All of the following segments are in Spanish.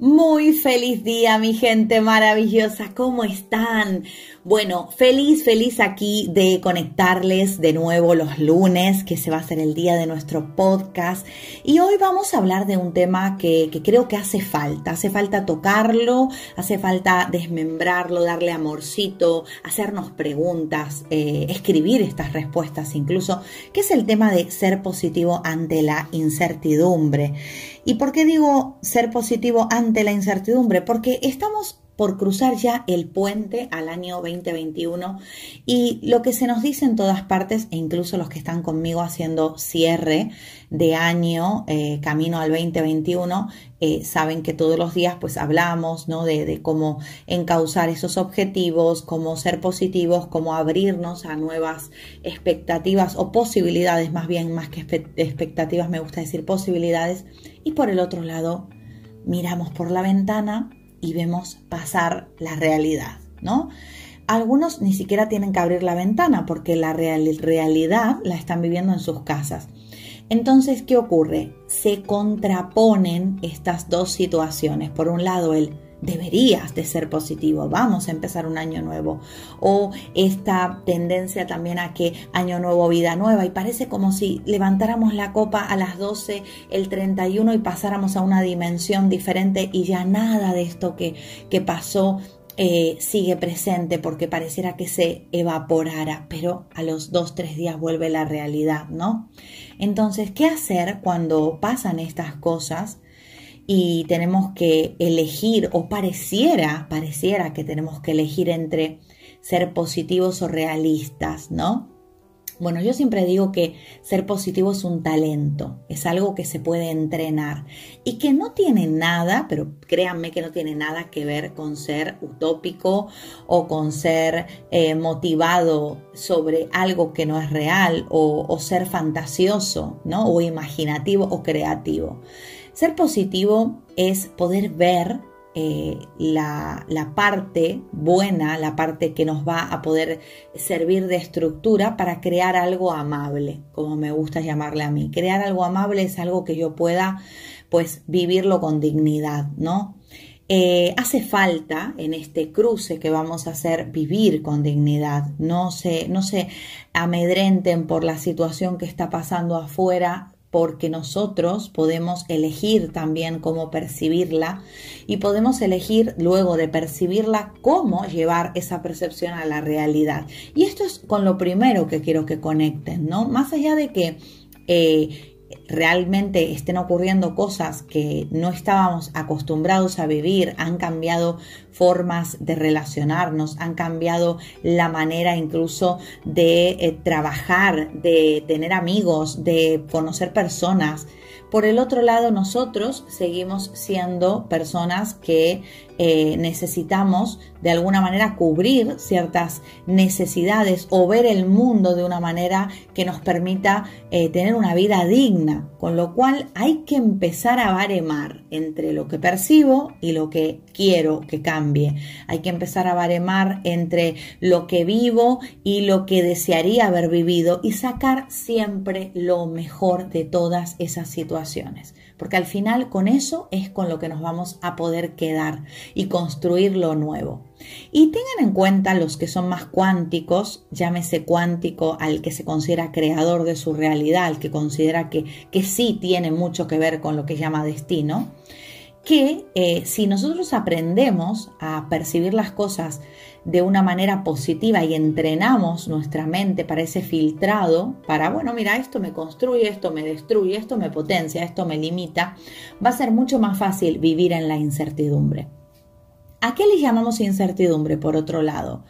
Muy feliz día, mi gente maravillosa. ¿Cómo están? Bueno, feliz, feliz aquí de conectarles de nuevo los lunes, que se va a ser el día de nuestro podcast. Y hoy vamos a hablar de un tema que, creo que hace falta. Hace falta tocarlo, hace falta desmembrarlo, darle amorcito, hacernos preguntas, eh, escribir estas respuestas incluso, que es el tema de ser positivo ante la incertidumbre. ¿Y por qué digo ser positivo ante la incertidumbre? Porque estamos por cruzar ya el puente al año 2021 y lo que se nos dice en todas partes e incluso los que están conmigo haciendo cierre de año eh, camino al 2021 eh, saben que todos los días pues hablamos ¿no? de, de, cómo encauzar esos objetivos, cómo ser positivos, cómo abrirnos a nuevas expectativas o posibilidades más bien más que expectativas me gusta decir posibilidades y por el otro lado miramos por la ventana y vemos pasar la realidad, ¿no? Algunos ni siquiera tienen que abrir la ventana porque la realidad la están viviendo en sus casas. Entonces, ¿qué ocurre? Se contraponen estas dos situaciones. Por un lado, el deberías de ser positivo, vamos a empezar un año nuevo. O esta tendencia también a que año nuevo, vida nueva, y parece como si levantáramos la copa a las 12, el 31 y pasáramos a una dimensión diferente y ya nada de esto que, que pasó eh, sigue presente porque pareciera que se evaporara, pero a los dos, tres días vuelve la realidad, ¿no? Entonces, ¿qué hacer cuando pasan estas cosas? Y tenemos que elegir, o pareciera, pareciera que tenemos que elegir entre ser positivos o realistas, ¿no? Bueno, yo siempre digo que ser positivo es un talento, es algo que se puede entrenar y que no tiene nada, pero créanme que no tiene nada que ver con ser utópico o con ser eh, motivado sobre algo que no es real o, o ser fantasioso, ¿no? O imaginativo o creativo. Ser positivo es poder ver eh, la, la, parte buena, la parte que nos va a poder servir de estructura para crear algo amable, como me gusta llamarle a mí. Crear algo amable es algo que yo pueda pues vivirlo con dignidad, ¿no? Eh, hace falta en este cruce que vamos a hacer vivir con dignidad. No se, no se amedrenten por la situación que está pasando afuera porque nosotros podemos elegir también cómo percibirla y podemos elegir luego de percibirla cómo llevar esa percepción a la realidad. Y esto es con lo primero que quiero que conecten, ¿no? Más allá de que... Eh, realmente estén ocurriendo cosas que no estábamos acostumbrados a vivir, han cambiado formas de relacionarnos, han cambiado la manera incluso de eh, trabajar, de tener amigos, de conocer personas. Por el otro lado, nosotros seguimos siendo personas que eh, necesitamos de alguna manera cubrir ciertas necesidades o ver el mundo de una manera que nos permita eh, tener una vida digna, con lo cual hay que empezar a baremar entre lo que percibo y lo que quiero que cambie. Hay que empezar a baremar entre lo que vivo y lo que desearía haber vivido y sacar siempre lo mejor de todas esas situaciones porque al final con eso es con lo que nos vamos a poder quedar y construir lo nuevo. Y tengan en cuenta los que son más cuánticos, llámese cuántico al que se considera creador de su realidad, al que considera que, que sí tiene mucho que ver con lo que llama destino, que eh, si nosotros aprendemos a percibir las cosas de una manera positiva y entrenamos nuestra mente para ese filtrado, para, bueno, mira, esto me construye, esto me destruye, esto me potencia, esto me limita, va a ser mucho más fácil vivir en la incertidumbre. ¿A qué le llamamos incertidumbre, por otro lado?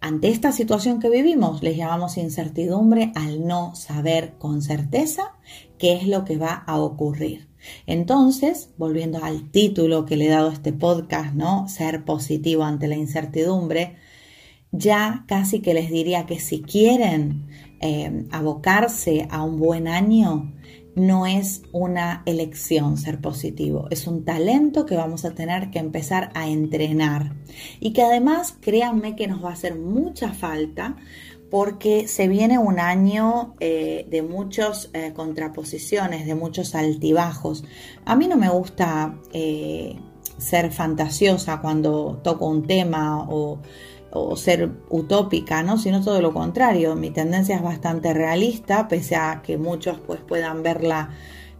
Ante esta situación que vivimos, les llamamos incertidumbre al no saber con certeza qué es lo que va a ocurrir. Entonces, volviendo al título que le he dado a este podcast, ¿no? Ser positivo ante la incertidumbre, ya casi que les diría que si quieren eh, abocarse a un buen año, no es una elección ser positivo, es un talento que vamos a tener que empezar a entrenar y que además créanme que nos va a hacer mucha falta porque se viene un año eh, de muchas eh, contraposiciones, de muchos altibajos. A mí no me gusta eh, ser fantasiosa cuando toco un tema o, ser utópica, ¿no? sino todo lo contrario. Mi tendencia es bastante realista, pese a que muchos pues, puedan verla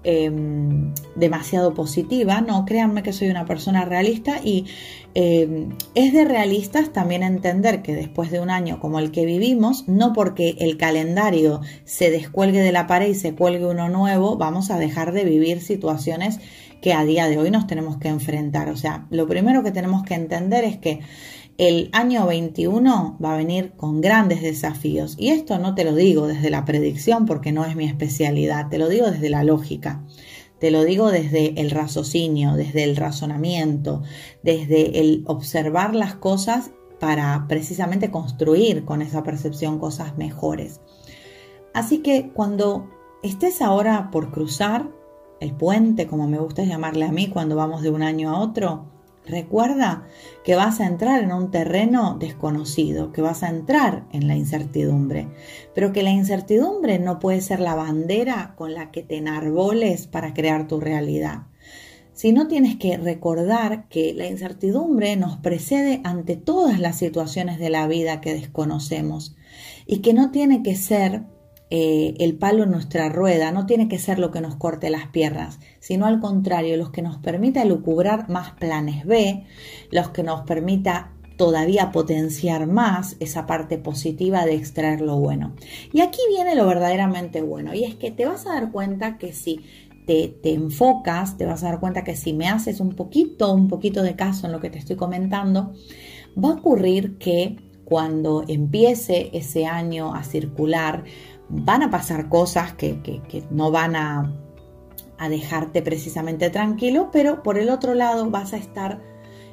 Em, demasiado positiva, no, créanme que soy una persona realista y em, es de realistas también entender que después de un año como el que vivimos, no porque el calendario se descuelgue de la pared y se cuelgue uno nuevo, vamos a dejar de vivir situaciones que a día de hoy nos tenemos que enfrentar. O sea, lo primero que tenemos que entender es que el año 21 va a venir con grandes desafíos. Y esto no te lo digo desde la predicción porque no es mi especialidad, te lo digo desde la lógica. Te lo digo desde el raciocinio, desde el razonamiento, desde el observar las cosas para precisamente construir con esa percepción cosas mejores. Así que cuando estés ahora por cruzar el puente, como me gusta llamarle a mí cuando vamos de un año a otro, Recuerda que vas a entrar en un terreno desconocido, que vas a entrar en la incertidumbre, pero que la incertidumbre no puede ser la bandera con la que te enarboles para crear tu realidad. Sino tienes que recordar que la incertidumbre nos precede ante todas las situaciones de la vida que desconocemos y que no tiene que ser eh, el palo en nuestra rueda no tiene que ser lo que nos corte las piernas, sino al contrario, los que nos permita lucubrar más planes B, los que nos permita todavía potenciar más esa parte positiva de extraer lo bueno. Y aquí viene lo verdaderamente bueno, y es que te vas a dar cuenta que si te, te, enfocas, te vas a dar cuenta que si me haces un poquito, un poquito de caso en lo que te estoy comentando, va a ocurrir que cuando empiece ese año a circular, van a pasar cosas que, no van a, dejarte precisamente tranquilo, pero por el otro lado vas a estar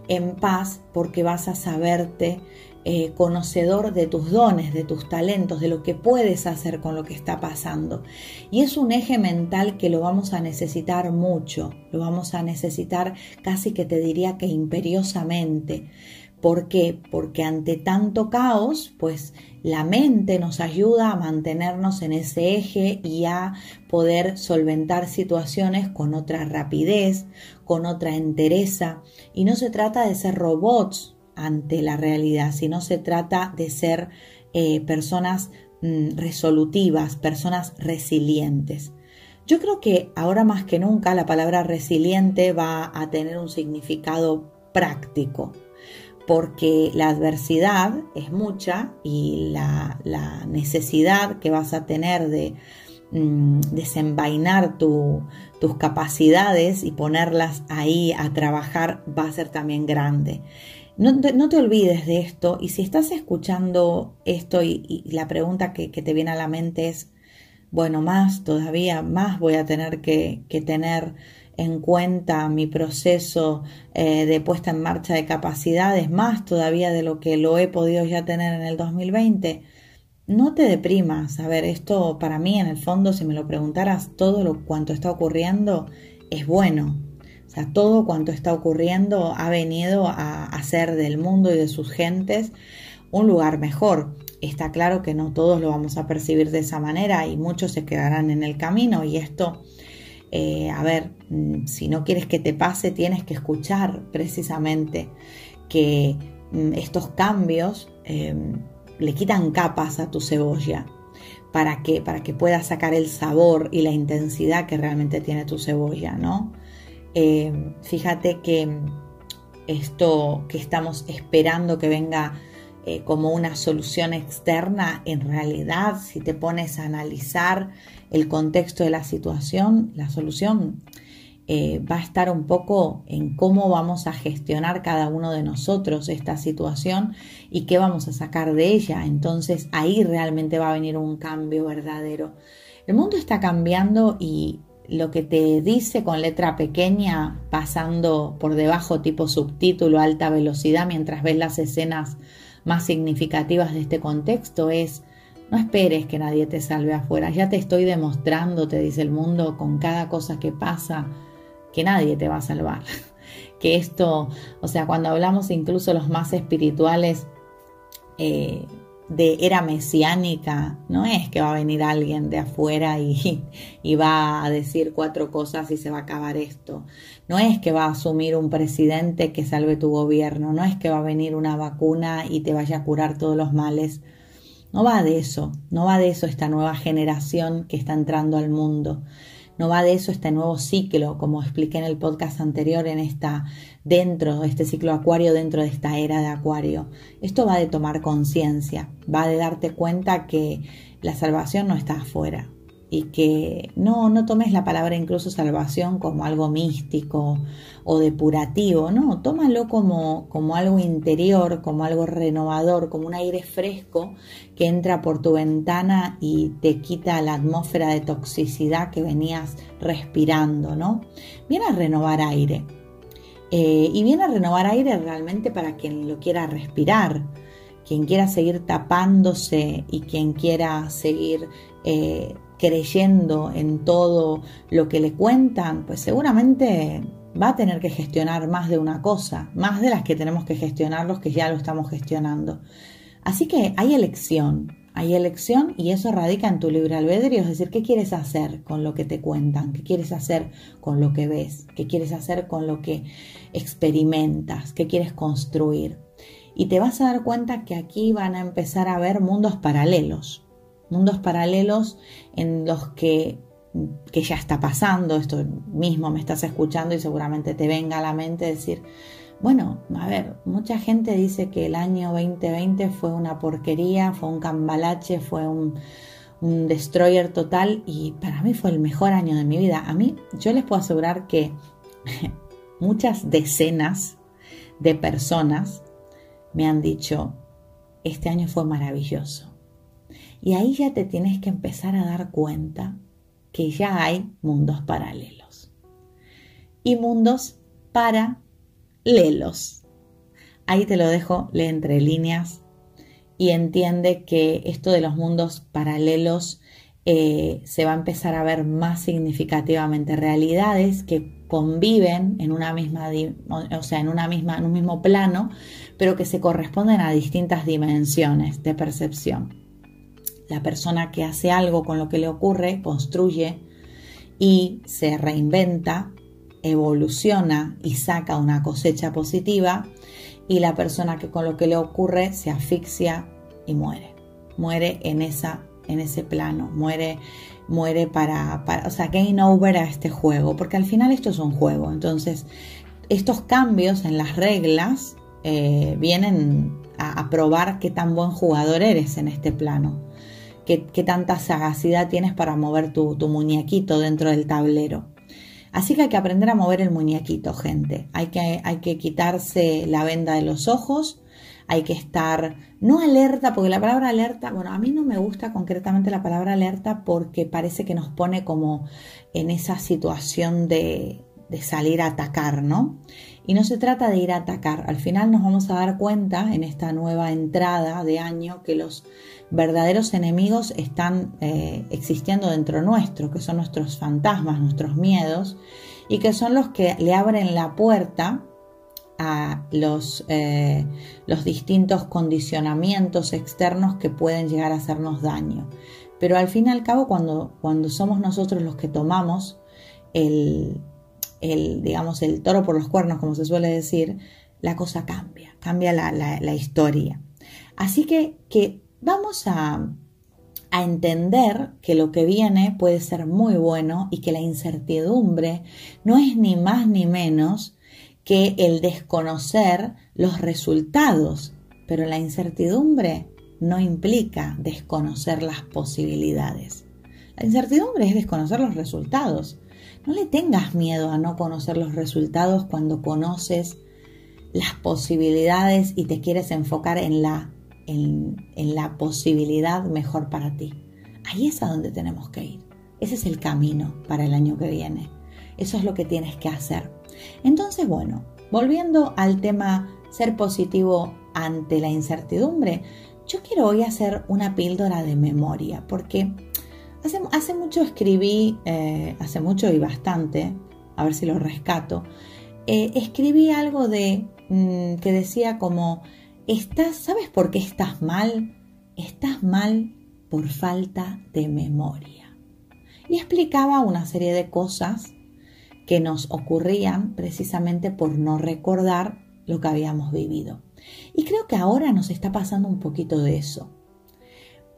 en paz porque vas a saberte eh, conocedor de tus dones, de tus talentos, de lo que puedes hacer con lo que está pasando. Y es un eje mental que lo vamos a necesitar mucho, lo vamos a necesitar casi que te diría que imperiosamente. ¿Por qué? Porque ante tanto caos, pues la mente nos ayuda a mantenernos en ese eje y a poder solventar situaciones con otra rapidez, con otra entereza. Y no se trata de ser robots ante la realidad, sino se trata de ser eh, personas mm, resolutivas, personas resilientes. Yo creo que ahora más que nunca la palabra resiliente va a tener un significado práctico porque la adversidad es mucha y la, necesidad que vas a tener de mm, desenvainar tus capacidades y ponerlas ahí a trabajar va a ser también grande. No te, olvides de esto y si estás escuchando esto y, la pregunta que, te viene a la mente es, bueno, más todavía, más voy a tener que, que tener en cuenta mi proceso eh, de puesta en marcha de capacidades, más todavía de lo que lo he podido ya tener en el 2020, no te deprimas. A ver, esto para mí en el fondo, si me lo preguntaras, todo lo cuanto está ocurriendo es bueno. O sea, todo cuanto está ocurriendo ha venido a hacer del mundo y de sus gentes un lugar mejor. Está claro que no todos lo vamos a percibir de esa manera y muchos se quedarán en el camino y esto eh, a ver, mm, si no quieres que te pase, tienes que escuchar precisamente que mm, estos cambios em, le quitan capas a tu cebolla para que, para que puedas sacar el sabor y la intensidad que realmente tiene tu cebolla, ¿no? eh, fíjate que esto que estamos esperando que venga eh, como una solución externa, en realidad, si te pones a analizar el contexto de la situación, la solución eh, va a estar un poco en cómo vamos a gestionar cada uno de nosotros esta situación y qué vamos a sacar de ella. Entonces ahí realmente va a venir un cambio verdadero. El mundo está cambiando y lo que te dice con letra pequeña, pasando por debajo tipo subtítulo, alta velocidad, mientras ves las escenas más significativas de este contexto, es no esperes que nadie te salve afuera, ya te estoy demostrando, te dice el mundo, con cada cosa que pasa, que nadie te va a salvar. Que esto, o sea, cuando hablamos incluso los más espirituales, eh, de era mesiánica, no es que va a venir alguien de afuera y, y, va a decir cuatro cosas y se va a acabar esto. No es que va a asumir un presidente que salve tu gobierno, no es que va a venir una vacuna y te vaya a curar todos los males. No va de eso, no va de eso esta nueva generación que está entrando al mundo. No va de eso este nuevo ciclo, como expliqué en el podcast anterior, en esta dentro de este ciclo acuario, dentro de esta era de acuario. Esto va de tomar conciencia, va de darte cuenta que la salvación no está afuera, y que no, no tomes la palabra incluso salvación como algo místico o depurativo, no, tómalo como, como algo interior, como algo renovador, como un aire fresco que entra por tu ventana y te quita la atmósfera de toxicidad que venías respirando, ¿no? Viene a renovar aire. Eh, y viene a renovar aire realmente para quien lo quiera respirar, quien quiera seguir tapándose y quien quiera seguir eh, creyendo en todo lo que le cuentan, pues seguramente va a tener que gestionar más de una cosa, más de las que tenemos que gestionar los que ya lo estamos gestionando. Así que hay elección, hay elección y eso radica en tu libre albedrío, es decir, ¿qué quieres hacer con lo que te cuentan? ¿Qué quieres hacer con lo que ves? ¿Qué quieres hacer con lo que experimentas? ¿Qué quieres construir? Y te vas a dar cuenta que aquí van a empezar a ver mundos paralelos mundos paralelos en los que, que ya está pasando, esto mismo me estás escuchando y seguramente te venga a la mente decir, bueno, a ver, mucha gente dice que el año 2020 fue una porquería, fue un cambalache, fue un, destroyer total y para mí fue el mejor año de mi vida. A mí, yo les puedo asegurar que muchas decenas de personas me han dicho, este año fue maravilloso. Y ahí ya te tienes que empezar a dar cuenta que ya hay mundos paralelos. Y mundos paralelos. Ahí te lo dejo, lee entre líneas y entiende que esto de los mundos paralelos eh, se va a empezar a ver más significativamente realidades que conviven en una misma, o sea, en una misma, en un mismo plano, pero que se corresponden a distintas dimensiones de percepción. La persona que hace algo con lo que le ocurre, construye y se reinventa, evoluciona y saca una cosecha positiva. Y la persona que con lo que le ocurre se asfixia y muere. Muere en, esa, en ese plano, muere, muere para, para, o sea, game over a este juego, porque al final esto es un juego. Entonces, estos cambios en las reglas eh, vienen a, probar qué tan buen jugador eres en este plano qué, tanta sagacidad tienes para mover tu, muñequito dentro del tablero. Así que hay que aprender a mover el muñequito, gente. Hay que, hay que quitarse la venda de los ojos, hay que estar no alerta, porque la palabra alerta, bueno, a mí no me gusta concretamente la palabra alerta porque parece que nos pone como en esa situación de, de salir a atacar, ¿no? Y no se trata de ir a atacar. Al final nos vamos a dar cuenta en esta nueva entrada de año que los verdaderos enemigos están eh, existiendo dentro nuestro, que son nuestros fantasmas, nuestros miedos, y que son los que le abren la puerta a los, eh, los distintos condicionamientos externos que pueden llegar a hacernos daño. Pero al fin y al cabo, cuando, cuando somos nosotros los que tomamos el, el, digamos, el toro por los cuernos, como se suele decir, la cosa cambia, cambia la, la, historia. Así que, que vamos a, a entender que lo que viene puede ser muy bueno y que la incertidumbre no es ni más ni menos que el desconocer los resultados, pero la incertidumbre no implica desconocer las posibilidades. La incertidumbre es desconocer los resultados. No le tengas miedo a no conocer los resultados cuando conoces las posibilidades y te quieres enfocar en la, en, la posibilidad mejor para ti. Ahí es a donde tenemos que ir. Ese es el camino para el año que viene. Eso es lo que tienes que hacer. Entonces, bueno, volviendo al tema ser positivo ante la incertidumbre, yo quiero hoy hacer una píldora de memoria, porque hace, mucho escribí, eh, hace mucho y bastante, a ver si lo rescato, eh, escribí algo de mm, que decía como, estás, ¿sabes por qué estás mal? Estás mal por falta de memoria. Y explicaba una serie de cosas que nos ocurrían precisamente por no recordar lo que habíamos vivido. Y creo que ahora nos está pasando un poquito de eso.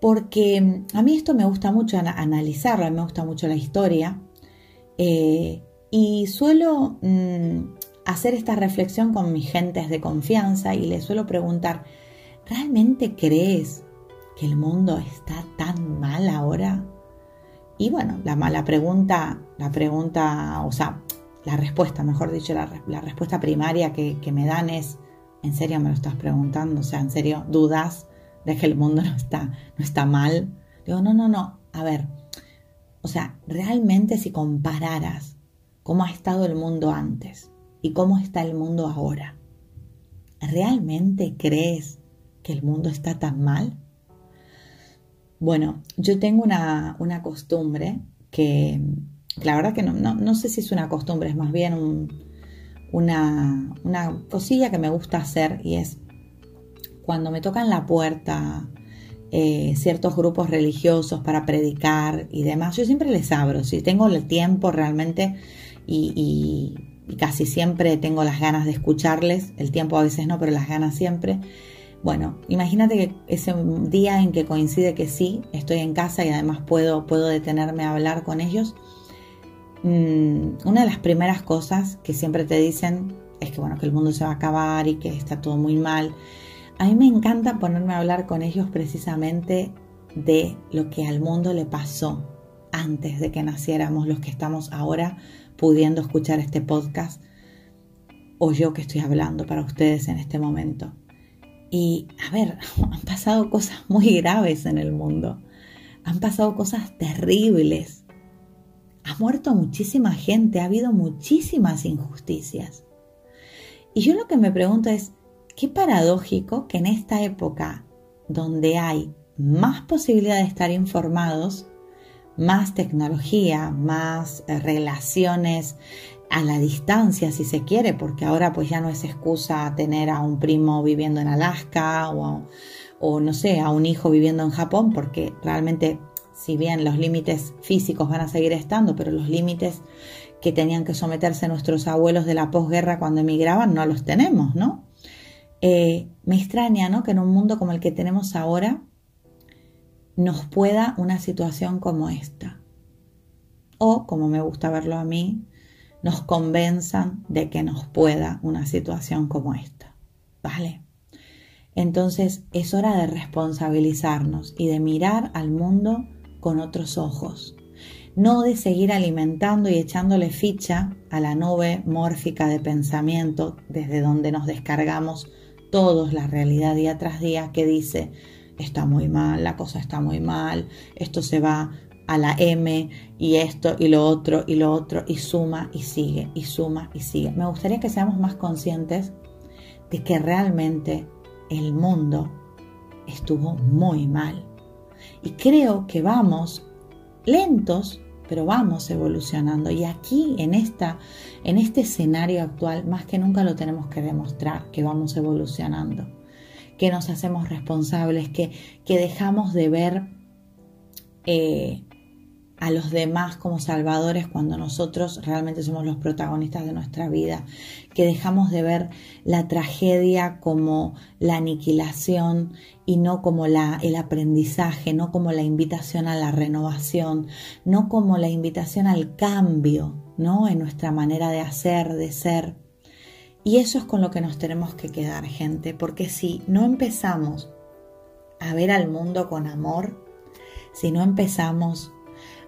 Porque mm, a mí esto me gusta mucho analizarlo, me gusta mucho la historia. Eh, y suelo mm, hacer esta reflexión con mis gentes de confianza y les suelo preguntar, ¿realmente crees que el mundo está tan mal ahora? Y bueno, la, mala pregunta, la pregunta, o sea, la respuesta, mejor dicho, la, respuesta primaria que, que, me dan es, ¿en serio me lo estás preguntando? O sea, ¿en serio dudas de que el mundo no está, no está mal? Digo, no, no, no. A ver, o sea, realmente si compararas cómo ha estado el mundo antes y cómo está el mundo ahora, ¿realmente crees que el mundo está tan mal? Bueno, yo tengo una, una costumbre que, la verdad que no, no, no, sé si es una costumbre, es más bien un, una, cosilla que me gusta hacer y es cuando me tocan la puerta eh, ciertos grupos religiosos para predicar y demás, yo siempre les abro, si tengo el tiempo realmente y, casi siempre tengo las ganas de escucharles, el tiempo a veces no, pero las ganas siempre. Bueno, imagínate que ese día en que coincide que sí, estoy en casa y además puedo, puedo detenerme a hablar con ellos, Mm, una de las primeras cosas que siempre te dicen es que bueno, que el mundo se va a acabar y que está todo muy mal. A mí me encanta ponerme a hablar con ellos precisamente de lo que al mundo le pasó antes de que naciéramos, los que estamos ahora pudiendo escuchar este podcast o yo que estoy hablando para ustedes en este momento. Y a ver, han pasado cosas muy graves en el mundo, han pasado cosas terribles ha muerto muchísima gente, ha habido muchísimas injusticias. Y yo lo que me pregunto es, qué paradójico que en esta época donde hay más posibilidad de estar informados, más tecnología, más eh, relaciones a la distancia, si se quiere, porque ahora pues ya no es excusa tener a un primo viviendo en Alaska o, o no sé, a un hijo viviendo en Japón, porque realmente si bien los límites físicos van a seguir estando, pero los límites que tenían que someterse nuestros abuelos de la posguerra cuando emigraban no los tenemos, ¿no? Eh, me extraña, ¿no? Que en un mundo como el que tenemos ahora nos pueda una situación como esta. O, como me gusta verlo a mí, nos convenzan de que nos pueda una situación como esta. ¿Vale? Entonces es hora de responsabilizarnos y de mirar al mundo con otros ojos, no de seguir alimentando y echándole ficha a la nube mórfica de pensamiento desde donde nos descargamos todos la realidad día tras día que dice está muy mal, la cosa está muy mal, esto se va a la M y esto y lo otro y lo otro y suma y sigue y suma y sigue. Me gustaría que seamos más conscientes de que realmente el mundo estuvo muy mal y creo que vamos lentos, pero vamos evolucionando. Y aquí, en, esta, en este escenario actual, más que nunca lo tenemos que demostrar, que vamos evolucionando, que nos hacemos responsables, que, que dejamos de ver eh, a los demás como salvadores cuando nosotros realmente somos los protagonistas de nuestra vida, que dejamos de ver la tragedia como la aniquilación y no como la, el aprendizaje, no como la invitación a la renovación, no como la invitación al cambio, ¿no? En nuestra manera de hacer, de ser. Y eso es con lo que nos tenemos que quedar, gente, porque si no empezamos a ver al mundo con amor, si no empezamos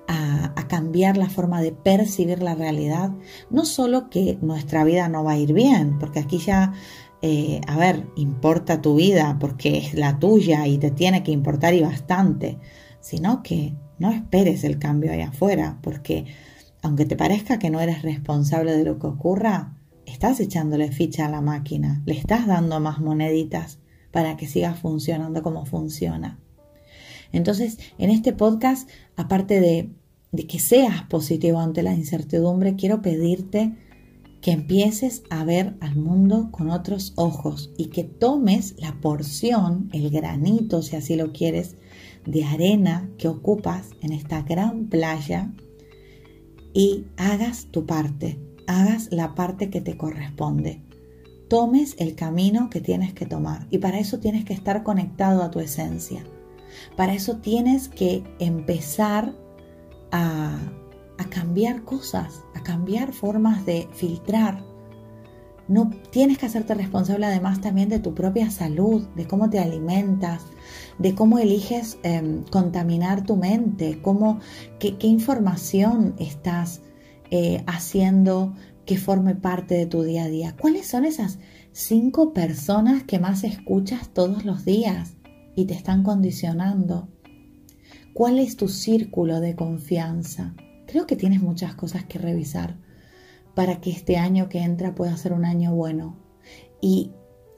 a, cambiar la forma de percibir la realidad, no solo que nuestra vida no va a ir bien, porque aquí ya, eh, a ver, importa tu vida porque es la tuya y te tiene que importar y bastante, sino que no esperes el cambio ahí afuera, porque aunque te parezca que no eres responsable de lo que ocurra, estás echándole ficha a la máquina, le estás dando más moneditas para que siga funcionando como funciona. Entonces, en este podcast, aparte de, que seas positivo ante la incertidumbre, quiero pedirte que empieces a ver al mundo con otros ojos y que tomes la porción, el granito, si así lo quieres, de arena que ocupas en esta gran playa y hagas tu parte, hagas la parte que te corresponde. Tomes el camino que tienes que tomar y para eso tienes que estar conectado a tu esencia. Para eso tienes que empezar a, cambiar cosas, a cambiar formas de filtrar. No tienes que hacerte responsable además también de tu propia salud, de cómo te alimentas, de cómo eliges em, contaminar tu mente, cómo, qué, información estás eh, haciendo que forme parte de tu día a día. ¿Cuáles son esas cinco personas que más escuchas todos los días? Y te están condicionando? ¿Cuál es tu círculo de confianza? Creo que tienes muchas cosas que revisar para que este año que entra pueda ser un año bueno. Y,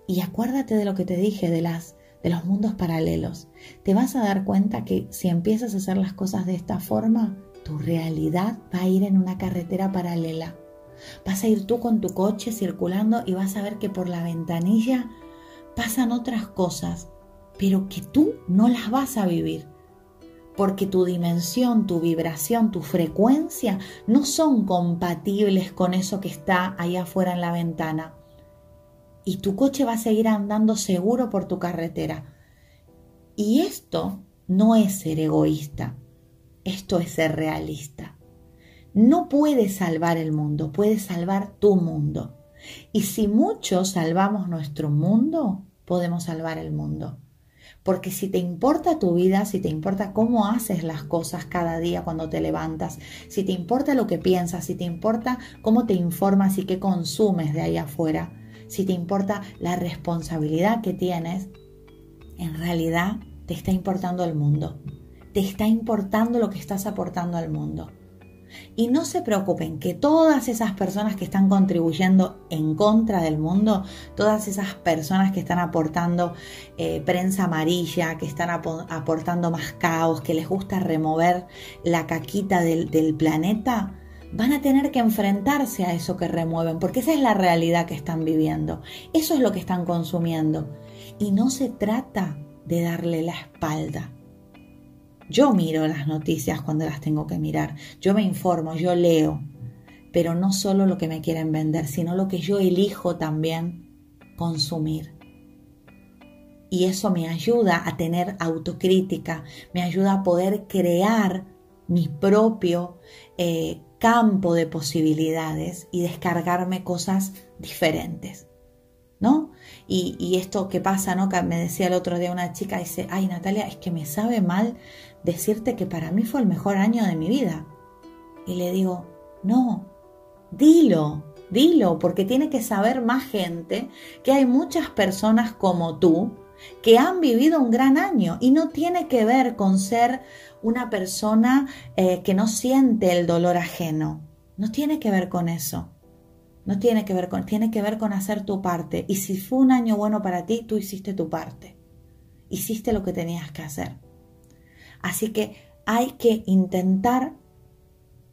y acuérdate de lo que te dije, de, las, de los mundos paralelos. Te vas a dar cuenta que si empiezas a hacer las cosas de esta forma, tu realidad va a ir en una carretera paralela. Vas a ir tú con tu coche circulando y vas a ver que por la ventanilla pasan otras cosas pero que tú no las vas a vivir. Porque tu dimensión, tu vibración, tu frecuencia no son compatibles con eso que está ahí afuera en la ventana. Y tu coche va a seguir andando seguro por tu carretera. Y esto no es ser egoísta, esto es ser realista. No puedes salvar el mundo, puedes salvar tu mundo. Y si muchos salvamos nuestro mundo, podemos salvar el mundo. Porque si te importa tu vida, si te importa cómo haces las cosas cada día cuando te levantas, si te importa lo que piensas, si te importa cómo te informas y qué consumes de ahí afuera, si te importa la responsabilidad que tienes, en realidad te está importando el mundo. Te está importando lo que estás aportando al mundo. Y no se preocupen que todas esas personas que están contribuyendo en contra del mundo, todas esas personas que están aportando eh, prensa amarilla, que están aportando más caos, que les gusta remover la caquita del, del planeta, van a tener que enfrentarse a eso que remueven, porque esa es la realidad que están viviendo, eso es lo que están consumiendo. Y no se trata de darle la espalda, yo miro las noticias cuando las tengo que mirar, yo me informo, yo leo, pero no solo lo que me quieren vender, sino lo que yo elijo también consumir. Y eso me ayuda a tener autocrítica, me ayuda a poder crear mi propio eh, campo de posibilidades y descargarme cosas diferentes. ¿No? Y, y, esto que pasa, ¿no? Que me decía el otro día una chica, dice, ay Natalia, es que me sabe mal decirte que para mí fue el mejor año de mi vida. Y le digo, no, dilo, dilo, porque tiene que saber más gente que hay muchas personas como tú que han vivido un gran año y no tiene que ver con ser una persona eh, que no siente el dolor ajeno. No tiene que ver con eso. No tiene que ver con, tiene que ver con hacer tu parte. Y si fue un año bueno para ti, tú hiciste tu parte. Hiciste lo que tenías que hacer. Así que hay que intentar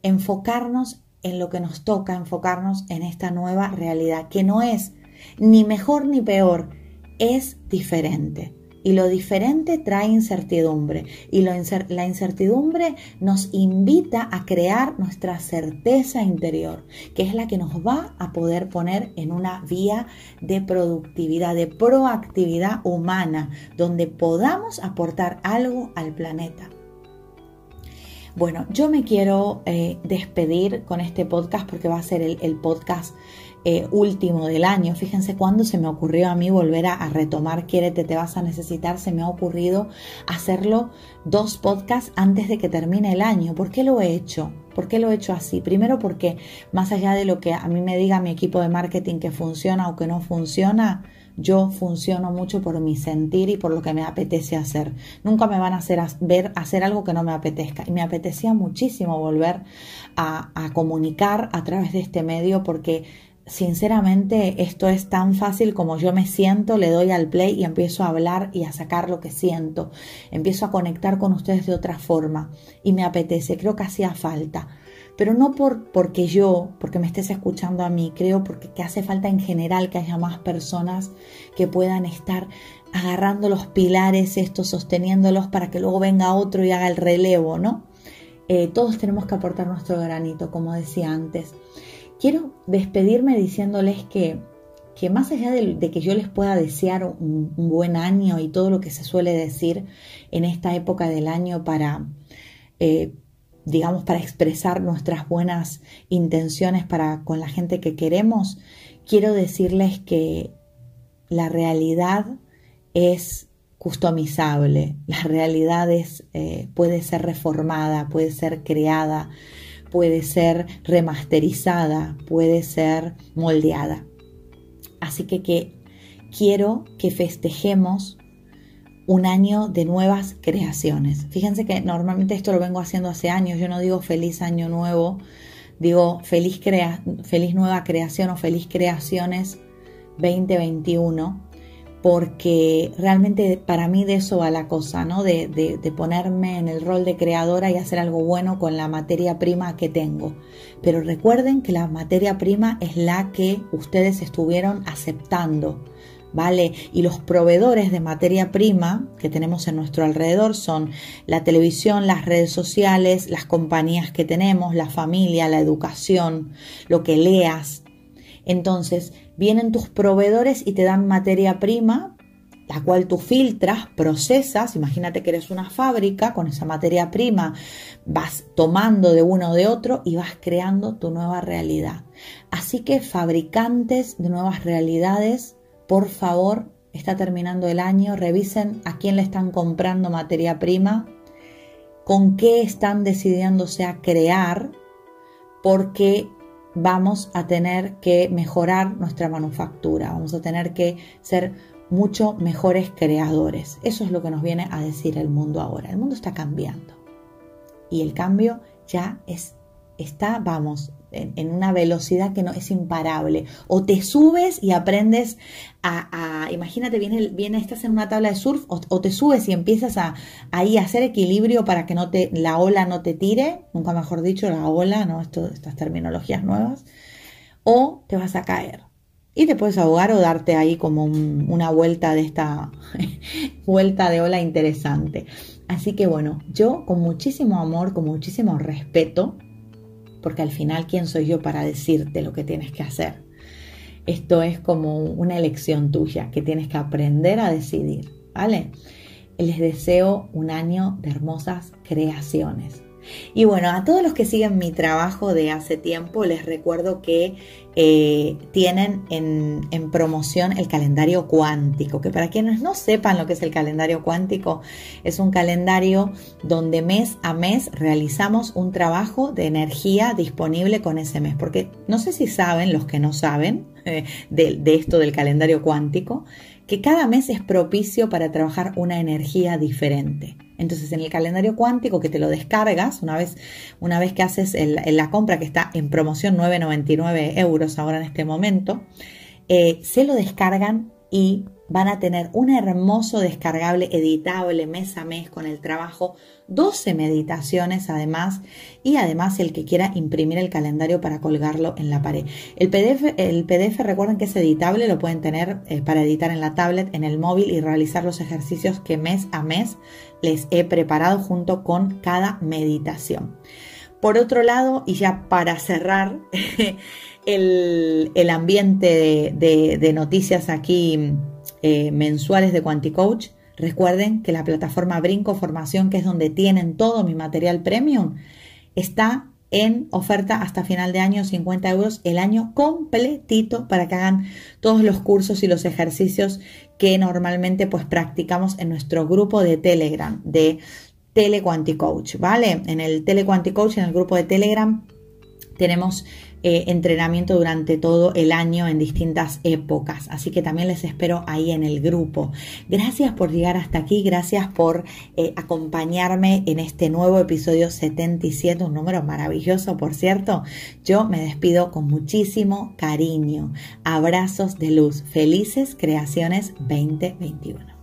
enfocarnos en lo que nos toca, enfocarnos en esta nueva realidad, que no es ni mejor ni peor, es diferente. Y lo diferente trae incertidumbre y la incertidumbre nos invita a crear nuestra certeza interior, que es la que nos va a poder poner en una vía de productividad, de proactividad humana, donde podamos aportar algo al planeta. Bueno, yo me quiero eh, despedir con este podcast porque va a ser el, podcast eh, último del año. Fíjense cuándo se me ocurrió a mí volver a, retomar Quiérete, te vas a necesitar. Se me ha ocurrido hacerlo dos podcasts antes de que termine el año. ¿Por qué lo he hecho? ¿Por qué lo he hecho así? Primero porque más allá de lo que a mí me diga mi equipo de marketing que funciona o que no funciona, yo funciono mucho por mi sentir y por lo que me apetece hacer. Nunca me van a hacer ver hacer algo que no me apetezca. Y me apetecía muchísimo volver a, a comunicar a través de este medio porque sinceramente esto es tan fácil como yo me siento, le doy al play y empiezo a hablar y a sacar lo que siento. Empiezo a conectar con ustedes de otra forma y me apetece, creo que hacía falta pero no por, porque yo, porque me estés escuchando a mí, creo porque que hace falta en general que haya más personas que puedan estar agarrando los pilares estos, sosteniéndolos para que luego venga otro y haga el relevo, ¿no? Eh, todos tenemos que aportar nuestro granito, como decía antes. Quiero despedirme diciéndoles que, que más allá de, que yo les pueda desear un, buen año y todo lo que se suele decir en esta época del año para... Eh, digamos, para expresar nuestras buenas intenciones para con la gente que queremos, quiero decirles que la realidad es customizable, la realidad es, eh, puede ser reformada, puede ser creada, puede ser remasterizada, puede ser moldeada. Así que, que quiero que festejemos un año de nuevas creaciones. Fíjense que normalmente esto lo vengo haciendo hace años, yo no digo feliz año nuevo, digo feliz, feliz nueva creación o feliz creaciones 2021, porque realmente para mí de eso va la cosa, ¿no? De, de, ponerme en el rol de creadora y hacer algo bueno con la materia prima que tengo. Pero recuerden que la materia prima es la que ustedes estuvieron aceptando ¿vale? Y los proveedores de materia prima que tenemos en nuestro alrededor son la televisión, las redes sociales, las compañías que tenemos, la familia, la educación, lo que leas. Entonces, vienen tus proveedores y te dan materia prima la cual tú filtras, procesas, imagínate que eres una fábrica, con esa materia prima vas tomando de uno o de otro y vas creando tu nueva realidad. Así que fabricantes de nuevas realidades, por favor, está terminando el año, revisen a quién le están comprando materia prima, con qué están decidiéndose a crear, porque vamos a tener que mejorar nuestra manufactura, vamos a tener que ser mucho mejores creadores. Eso es lo que nos viene a decir el mundo ahora. El mundo está cambiando y el cambio ya es, está, vamos, en, una velocidad que no es imparable. O te subes y aprendes a, imagínate, viene, viene, estás en una tabla de surf, o, te subes y empiezas a ahí hacer equilibrio para que no te, la ola no te tire, nunca mejor dicho, la ola, ¿no? Esto, estas terminologías nuevas, o te vas a caer. Y te puedes ahogar o darte ahí como una vuelta de esta vuelta de ola interesante. Así que bueno, yo con muchísimo amor, con muchísimo respeto, porque al final, ¿quién soy yo para decirte lo que tienes que hacer? Esto es como una elección tuya que tienes que aprender a decidir, ¿vale? Les deseo un año de hermosas creaciones. Y bueno, a todos los que siguen mi trabajo de hace tiempo, les recuerdo que eh, tienen en, promoción el calendario cuántico, que para quienes no sepan lo que es el calendario cuántico, es un calendario donde mes a mes realizamos un trabajo de energía disponible con ese mes, porque no sé si saben, los que no saben eh, de esto del calendario cuántico, que cada mes es propicio para trabajar una energía diferente. Entonces, en el calendario cuántico que te lo descargas, una vez, una vez que haces la compra que está en promoción 9,99 euros ahora en este momento, eh, se lo descargan y van a tener un hermoso descargable editable mes a mes con el trabajo, 12 meditaciones además y además el que quiera imprimir el calendario para colgarlo en la pared. El PDF, el PDF recuerden que es editable, lo pueden tener eh, para editar en la tablet, en el móvil y realizar los ejercicios que mes a mes les he preparado junto con cada meditación. Por otro lado, y ya para cerrar el, ambiente de noticias aquí eh, mensuales de Quanticoach. Recuerden que la plataforma Brinco Formación, que es donde tienen todo mi material premium, está en oferta hasta final de año 50 euros el año completito para que hagan todos los cursos y los ejercicios que normalmente pues practicamos en nuestro grupo de Telegram de Telequanticoach, ¿vale? En el Telequanticoach, en el grupo de Telegram tenemos eh, entrenamiento durante todo el año en distintas épocas. Así que también les espero ahí en el grupo. Gracias por llegar hasta aquí, gracias por eh, acompañarme en este nuevo episodio 77, un número maravilloso, por cierto. Yo me despido con muchísimo cariño. Abrazos de luz. Felices creaciones 2021.